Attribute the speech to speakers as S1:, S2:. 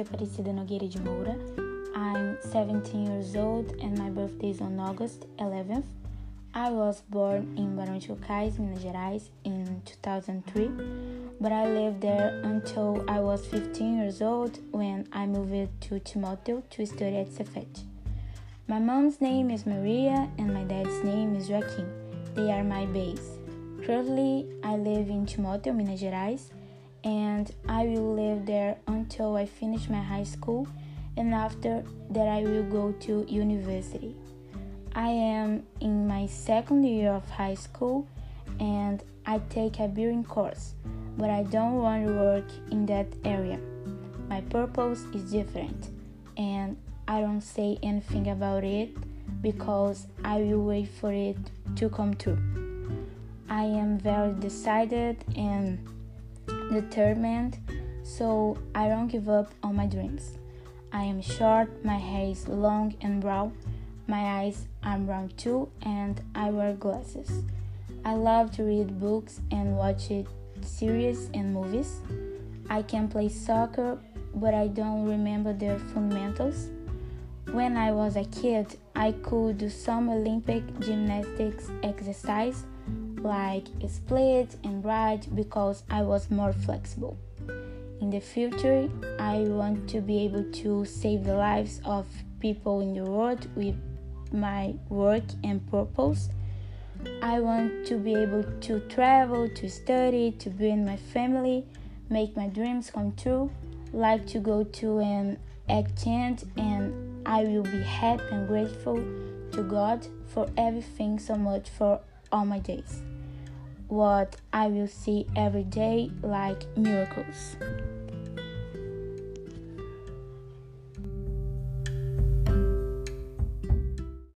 S1: Aparecida Nogueira de Moura. I'm 17 years old and my birthday is on August 11th. I was born in Barão de Cocais, Minas Gerais in 2003, but I lived there until I was 15 years old when I moved to Timóteo to study at Cefet. My mom's name is Maria and my dad's name is Joaquim. They are my base. Currently, I live in Timóteo, Minas Gerais, and I will live there until I finish my high school and after that I will go to university. I am in my second year of high school and I take a brewing course, but I don't want to work in that area. My purpose is different and I don't say anything about it because I will wait for it to come true. I am very decided and determined, so I don't give up on my dreams. I am short, my hair is long and brown my eyes are brown too, and I wear glasses. I love to read books and watch series and movies. I can play soccer, but I don't remember the fundamentals. When I was a kid, I could do some Olympic gymnastics exercise like split and ride because I was more flexible. In the future, I want to be able to save the lives of people in the world with my work and purpose. I want to be able to travel, to study, to be in my family, make my dreams come true, like to go to an exchange, and I will be happy and grateful to God for everything so much for all my days. What I will see every day like miracles.